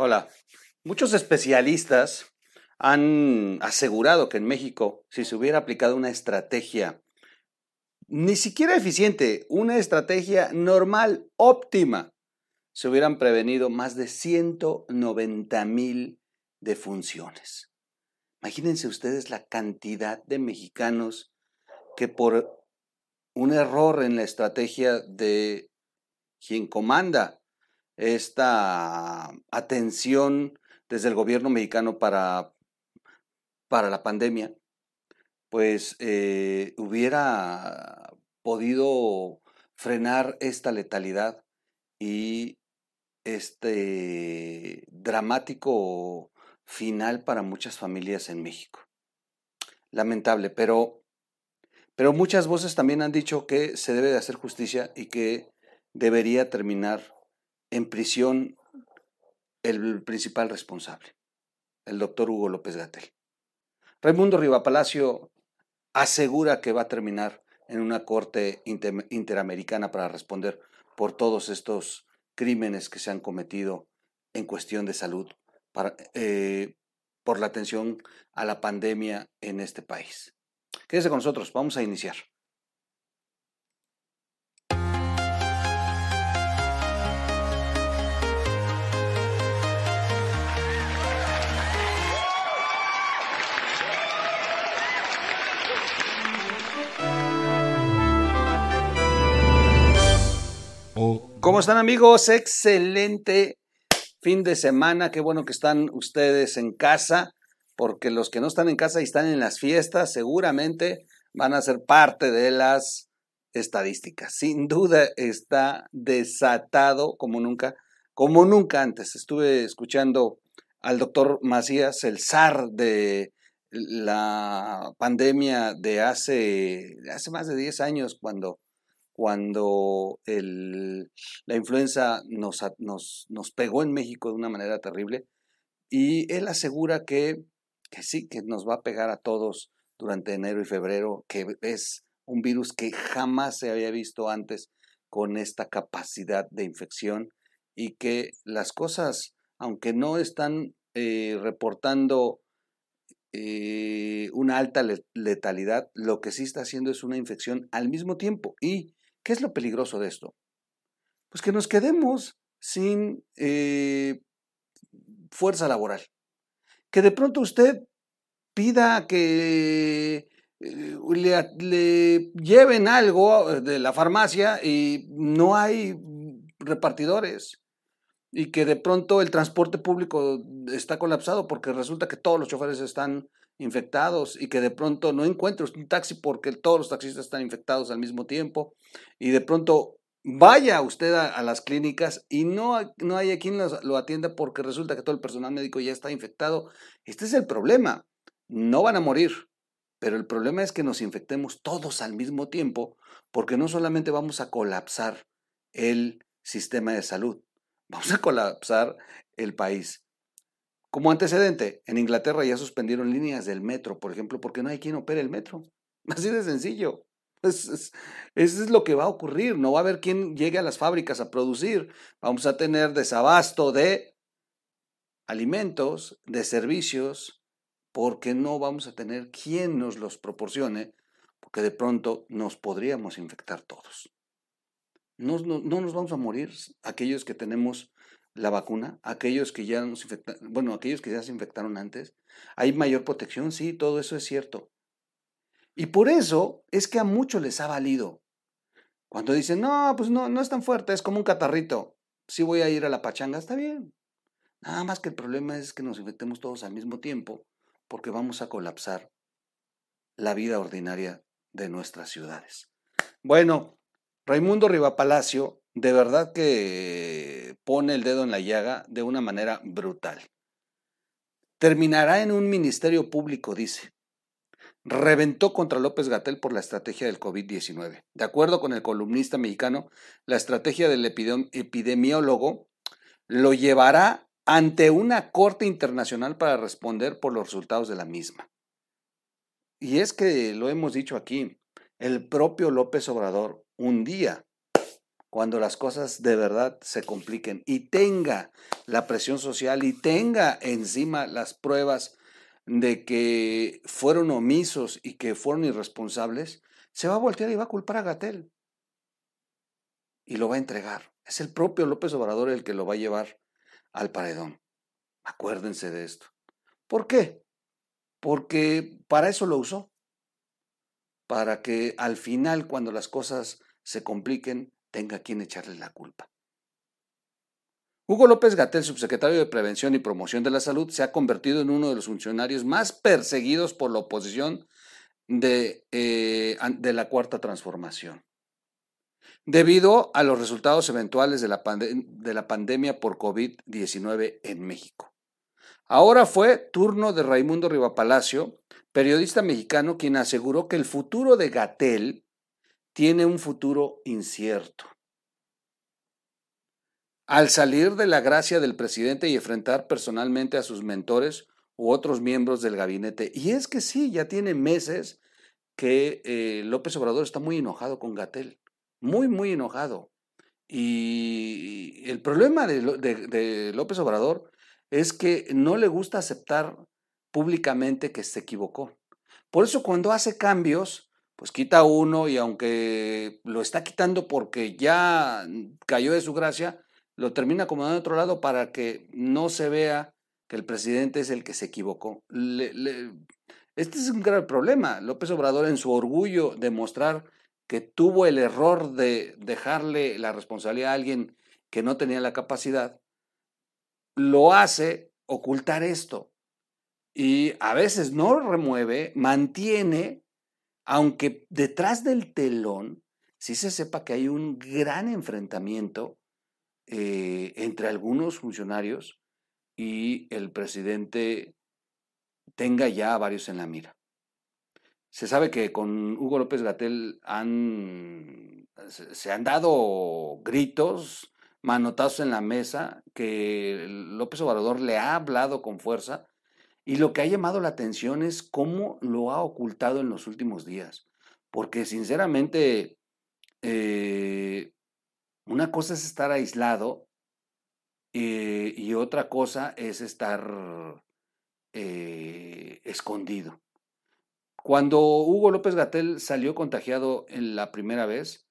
Hola. Muchos especialistas han asegurado que en México, si se hubiera aplicado una estrategia ni siquiera eficiente, una estrategia normal, óptima, se hubieran prevenido más de 190 mil defunciones. Imagínense ustedes la cantidad de mexicanos que por un error en la estrategia de quien comanda esta atención desde el gobierno mexicano para, para la pandemia, pues eh, hubiera podido frenar esta letalidad y este dramático final para muchas familias en México. Lamentable, pero, pero muchas voces también han dicho que se debe de hacer justicia y que debería terminar en prisión el principal responsable, el doctor Hugo López Gatel. Raimundo Palacio asegura que va a terminar en una corte interamericana para responder por todos estos crímenes que se han cometido en cuestión de salud eh, por la atención a la pandemia en este país. Quédese con nosotros, vamos a iniciar. ¿Cómo están amigos? Excelente fin de semana. Qué bueno que están ustedes en casa, porque los que no están en casa y están en las fiestas seguramente van a ser parte de las estadísticas. Sin duda está desatado como nunca, como nunca antes. Estuve escuchando al doctor Macías, el zar de la pandemia de hace, hace más de 10 años, cuando cuando la influenza nos, nos, pegó en México de una manera terrible. Y él asegura que, que sí, que nos va a pegar a todos durante enero y febrero, que es un virus que jamás se había visto antes con esta capacidad de infección y que las cosas, aunque no están eh, reportando eh, una alta letalidad, lo que sí está haciendo es una infección al mismo tiempo y ¿Qué es lo peligroso de esto? Pues que nos quedemos sin eh, fuerza laboral. Que de pronto usted pida que eh, le, lleven algo de la farmacia y no hay repartidores. Y que de pronto el transporte público está colapsado porque resulta que todos los choferes están infectados y que de pronto no encuentres un taxi porque todos los taxistas están infectados al mismo tiempo y de pronto vaya usted a, las clínicas y no, no haya quien lo atienda porque resulta que todo el personal médico ya está infectado. Este es el problema. No van a morir, pero el problema es que nos infectemos todos al mismo tiempo porque no solamente vamos a colapsar el sistema de salud, vamos a colapsar el país. Como antecedente, en Inglaterra ya suspendieron líneas del metro, por ejemplo, porque no hay quien opere el metro. Así de sencillo. Eso es, lo que va a ocurrir. No va a haber quien llegue a las fábricas a producir. Vamos a tener desabasto de alimentos, de servicios, porque no vamos a tener quien nos los proporcione, porque de pronto nos podríamos infectar todos. No, no, no nos vamos a morir aquellos que tenemos la vacuna, aquellos que ya nos infectaron, bueno, aquellos que ya se infectaron antes, hay mayor protección, sí, todo eso es cierto. Y por eso es que a muchos les ha valido. Cuando dicen, no, pues no, no es tan fuerte, es como un catarrito. Si voy a ir a la pachanga, está bien. Nada más que el problema es que nos infectemos todos al mismo tiempo, porque vamos a colapsar la vida ordinaria de nuestras ciudades. Bueno, Raimundo Rivapalacio de verdad que pone el dedo en la llaga de una manera brutal. Terminará en un ministerio público, dice. Reventó contra López Gatel por la estrategia del COVID-19. De acuerdo con el columnista mexicano, la estrategia del epidemiólogo lo llevará ante una corte internacional para responder por los resultados de la misma. Y es que lo hemos dicho aquí, el propio López Obrador un día cuando las cosas de verdad se compliquen y tenga la presión social y tenga encima las pruebas de que fueron omisos y que fueron irresponsables, se va a voltear y va a culpar a Gatel. Y lo va a entregar. Es el propio López Obrador el que lo va a llevar al paredón. Acuérdense de esto. ¿Por qué? Porque para eso lo usó. Para que al final, cuando las cosas se compliquen, tenga quien echarle la culpa. Hugo López Gatel, subsecretario de Prevención y Promoción de la Salud, se ha convertido en uno de los funcionarios más perseguidos por la oposición de, eh, la Cuarta Transformación, debido a los resultados eventuales de la, de la pandemia por COVID-19 en México. Ahora fue turno de Raimundo Rivapalacio, periodista mexicano, quien aseguró que el futuro de Gatel tiene un futuro incierto. Al salir de la gracia del presidente y enfrentar personalmente a sus mentores u otros miembros del gabinete. Y es que sí, ya tiene meses que eh, López Obrador está muy enojado con Gatel, muy, muy enojado. Y el problema de, de López Obrador es que no le gusta aceptar públicamente que se equivocó. Por eso cuando hace cambios, pues quita uno y aunque lo está quitando porque ya cayó de su gracia, lo termina acomodando a otro lado para que no se vea que el presidente es el que se equivocó. este es un grave problema. López Obrador en su orgullo de mostrar que tuvo el error de dejarle la responsabilidad a alguien que no tenía la capacidad, lo hace ocultar esto. Y a veces no remueve, mantiene aunque detrás del telón sí se sepa que hay un gran enfrentamiento eh, entre algunos funcionarios y el presidente tenga ya varios en la mira. Se sabe que con Hugo López Gatel se han dado gritos, manotazos en la mesa, que López Obrador le ha hablado con fuerza y lo que ha llamado la atención es cómo lo ha ocultado en los últimos días. Porque sinceramente, eh, una cosa es estar aislado eh, y otra cosa es estar eh, escondido. Cuando Hugo López Gatel salió contagiado en la primera vez,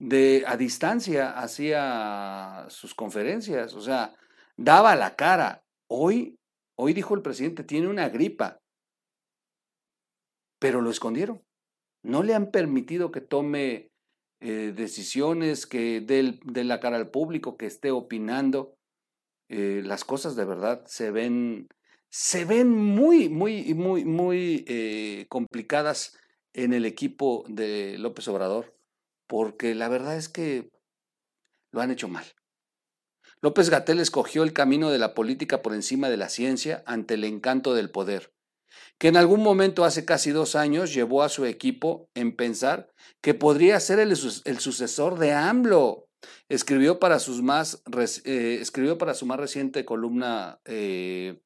de a distancia hacía sus conferencias, o sea, daba la cara. Hoy Hoy dijo el presidente, tiene una gripa, pero lo escondieron. No le han permitido que tome eh, decisiones, que dé, la cara al público, que esté opinando. Eh, las cosas de verdad se ven, se ven muy, muy, muy, muy eh, complicadas en el equipo de López Obrador, porque la verdad es que lo han hecho mal. López Gatel escogió el camino de la política por encima de la ciencia ante el encanto del poder, que en algún momento hace casi dos años llevó a su equipo en pensar que podría ser el, sucesor de AMLO. Escribió para, más, eh, escribió para su más reciente columna eh,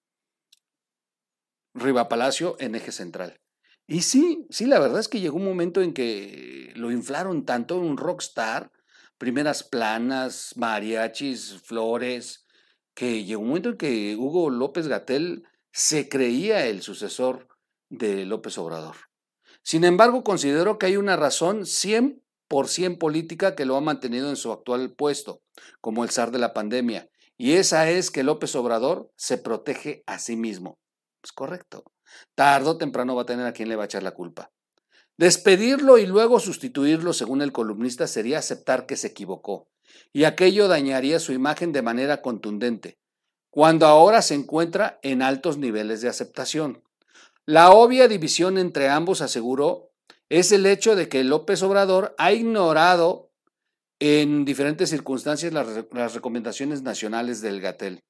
Riva Palacio en Eje Central. Y sí, sí, la verdad es que llegó un momento en que lo inflaron tanto, un rockstar, primeras planas, mariachis, flores, que llegó un momento en que Hugo López Gatel se creía el sucesor de López Obrador. Sin embargo, considero que hay una razón 100% política que lo ha mantenido en su actual puesto, como el zar de la pandemia, y esa es que López Obrador se protege a sí mismo. Es correcto. Tardo o temprano va a tener a quien le va a echar la culpa. Despedirlo y luego sustituirlo, según el columnista, sería aceptar que se equivocó, y aquello dañaría su imagen de manera contundente, cuando ahora se encuentra en altos niveles de aceptación. La obvia división entre ambos, aseguró, es el hecho de que López Obrador ha ignorado en diferentes circunstancias las, recomendaciones nacionales del Gatel.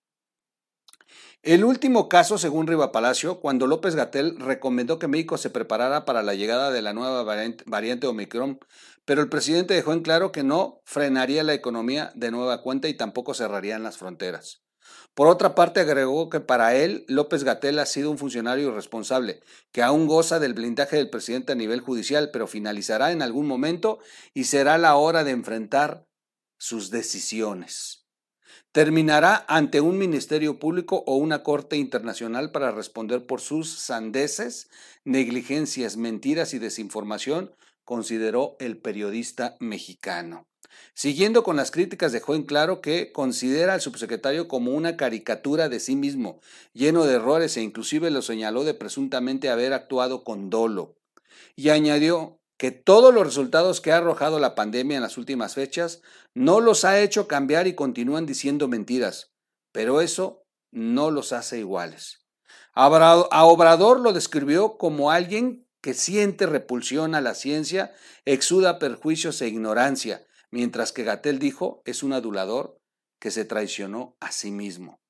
El último caso, según Riva Palacio, cuando López Gatel recomendó que México se preparara para la llegada de la nueva variante, Omicron, pero el presidente dejó en claro que no frenaría la economía de nueva cuenta y tampoco cerrarían las fronteras. Por otra parte, agregó que para él López Gatel ha sido un funcionario irresponsable, que aún goza del blindaje del presidente a nivel judicial, pero finalizará en algún momento y será la hora de enfrentar sus decisiones. Terminará ante un ministerio público o una corte internacional para responder por sus sandeces, negligencias, mentiras y desinformación, consideró el periodista mexicano. Siguiendo con las críticas, dejó en claro que considera al subsecretario como una caricatura de sí mismo, lleno de errores e inclusive lo señaló de presuntamente haber actuado con dolo. Y añadió que todos los resultados que ha arrojado la pandemia en las últimas fechas no los ha hecho cambiar y continúan diciendo mentiras, pero eso no los hace iguales. A Obrador lo describió como alguien que siente repulsión a la ciencia, exuda perjuicios e ignorancia, mientras que Gatel dijo es un adulador que se traicionó a sí mismo.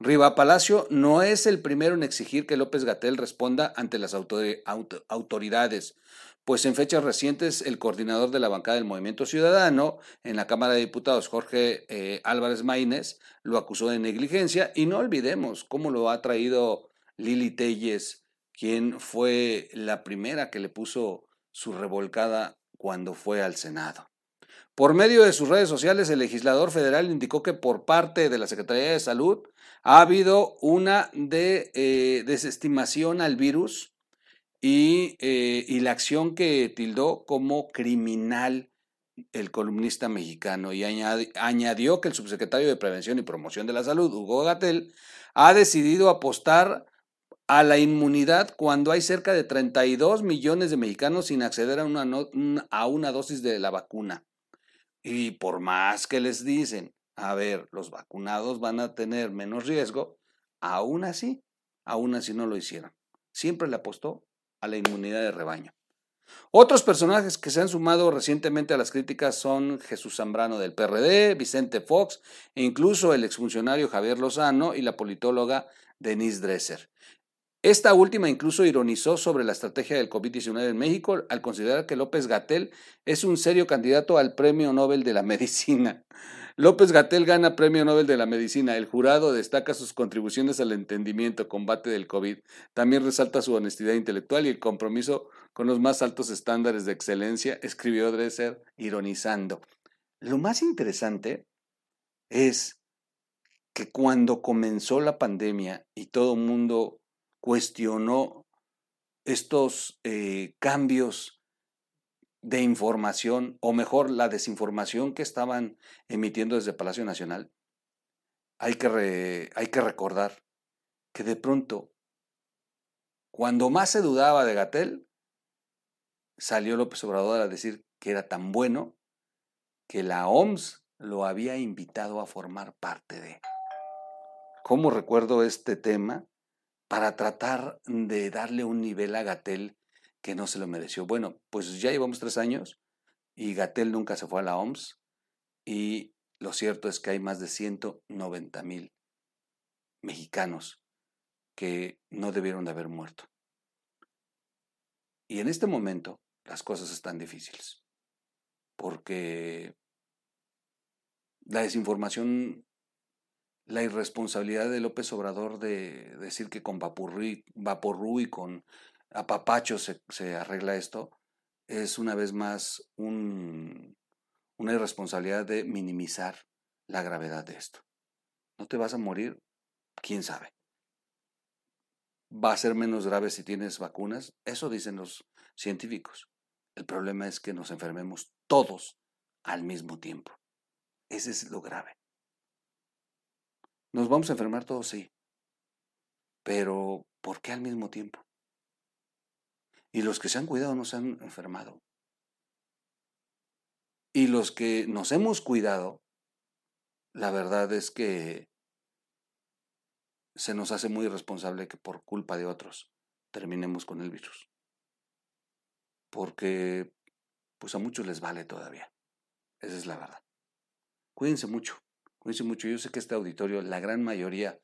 Riva Palacio no es el primero en exigir que López Gatel responda ante las autoridades, pues en fechas recientes el coordinador de la bancada del Movimiento Ciudadano en la Cámara de Diputados, Jorge eh, Álvarez Maínez, lo acusó de negligencia y no olvidemos cómo lo ha traído Lili Telles, quien fue la primera que le puso su revolcada cuando fue al Senado. Por medio de sus redes sociales, el legislador federal indicó que por parte de la Secretaría de Salud ha habido una de, eh, desestimación al virus eh, y, la acción que tildó como criminal el columnista mexicano y añadió que el subsecretario de Prevención y Promoción de la Salud, Hugo Gatel, ha decidido apostar a la inmunidad cuando hay cerca de 32 millones de mexicanos sin acceder a una, a una dosis de la vacuna. Y por más que les dicen, a ver, los vacunados van a tener menos riesgo, aún así, aún así no lo hicieron. Siempre le apostó a la inmunidad de rebaño. Otros personajes que se han sumado recientemente a las críticas son Jesús Zambrano del PRD, Vicente Fox e incluso el exfuncionario Javier Lozano y la politóloga Denise Dresser. Esta última incluso ironizó sobre la estrategia del COVID-19 en México al considerar que López Gatel es un serio candidato al Premio Nobel de la Medicina. López Gatel gana Premio Nobel de la Medicina. El jurado destaca sus contribuciones al entendimiento, combate del COVID. También resalta su honestidad intelectual y el compromiso con los más altos estándares de excelencia, escribió Dresser ironizando. Lo más interesante es que cuando comenzó la pandemia y todo el mundo cuestionó estos eh, cambios de información, o mejor, la desinformación que estaban emitiendo desde Palacio Nacional, hay que, hay que recordar que de pronto, cuando más se dudaba de Gatel, salió López Obrador a decir que era tan bueno que la OMS lo había invitado a formar parte de. ¿Cómo recuerdo este tema? para tratar de darle un nivel a Gatel que no se lo mereció. Bueno, pues ya llevamos tres años y Gatel nunca se fue a la OMS y lo cierto es que hay más de 190 mil mexicanos que no debieron de haber muerto. Y en este momento las cosas están difíciles porque la desinformación la irresponsabilidad de López Obrador de decir que con vaporru y con apapacho se, se, arregla esto, es una vez más un, una irresponsabilidad de minimizar la gravedad de esto. No te vas a morir, quién sabe. Va a ser menos grave si tienes vacunas, eso dicen los científicos. El problema es que nos enfermemos todos al mismo tiempo. Ese es lo grave. Nos vamos a enfermar todos, sí. Pero, ¿por qué al mismo tiempo? Y los que se han cuidado no se han enfermado. Y los que nos hemos cuidado, la verdad es que se nos hace muy irresponsable que por culpa de otros terminemos con el virus. Porque pues a muchos les vale todavía. Esa es la verdad. Cuídense mucho dice mucho, yo sé que este auditorio, la gran mayoría,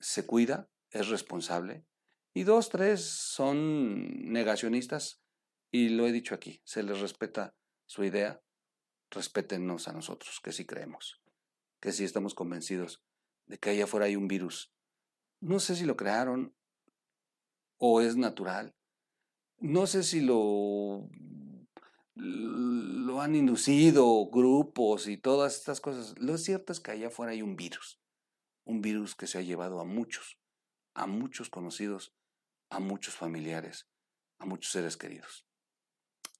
se cuida, es responsable, y dos, tres son negacionistas, y lo he dicho aquí, se les respeta su idea, respétennos a nosotros, que sí creemos, que sí estamos convencidos de que allá afuera hay un virus. No sé si lo crearon o es natural. No sé si lo lo han inducido grupos y todas estas cosas. Lo cierto es que allá afuera hay un virus, un virus que se ha llevado a muchos, a muchos conocidos, a muchos familiares, a muchos seres queridos.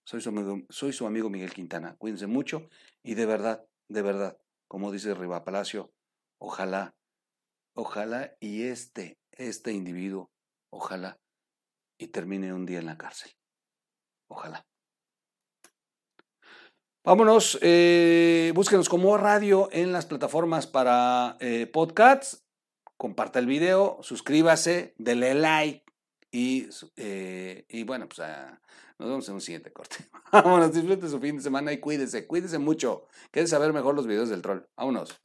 Soy su amigo, soy su amigo Miguel Quintana. Cuídense mucho y de verdad, de verdad, como dice Riva Palacio, ojalá, ojalá y este, este individuo, ojalá y termine un día en la cárcel. Ojalá. Vámonos, eh, búsquenos como radio en las plataformas para eh, podcasts. Comparta el video, suscríbase, dele like y, eh, y bueno, pues ah, nos vemos en un siguiente corte. Vámonos, disfruten su fin de semana y cuídense, cuídense mucho. Quédense a ver mejor los videos del troll. Vámonos.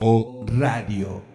O Radio.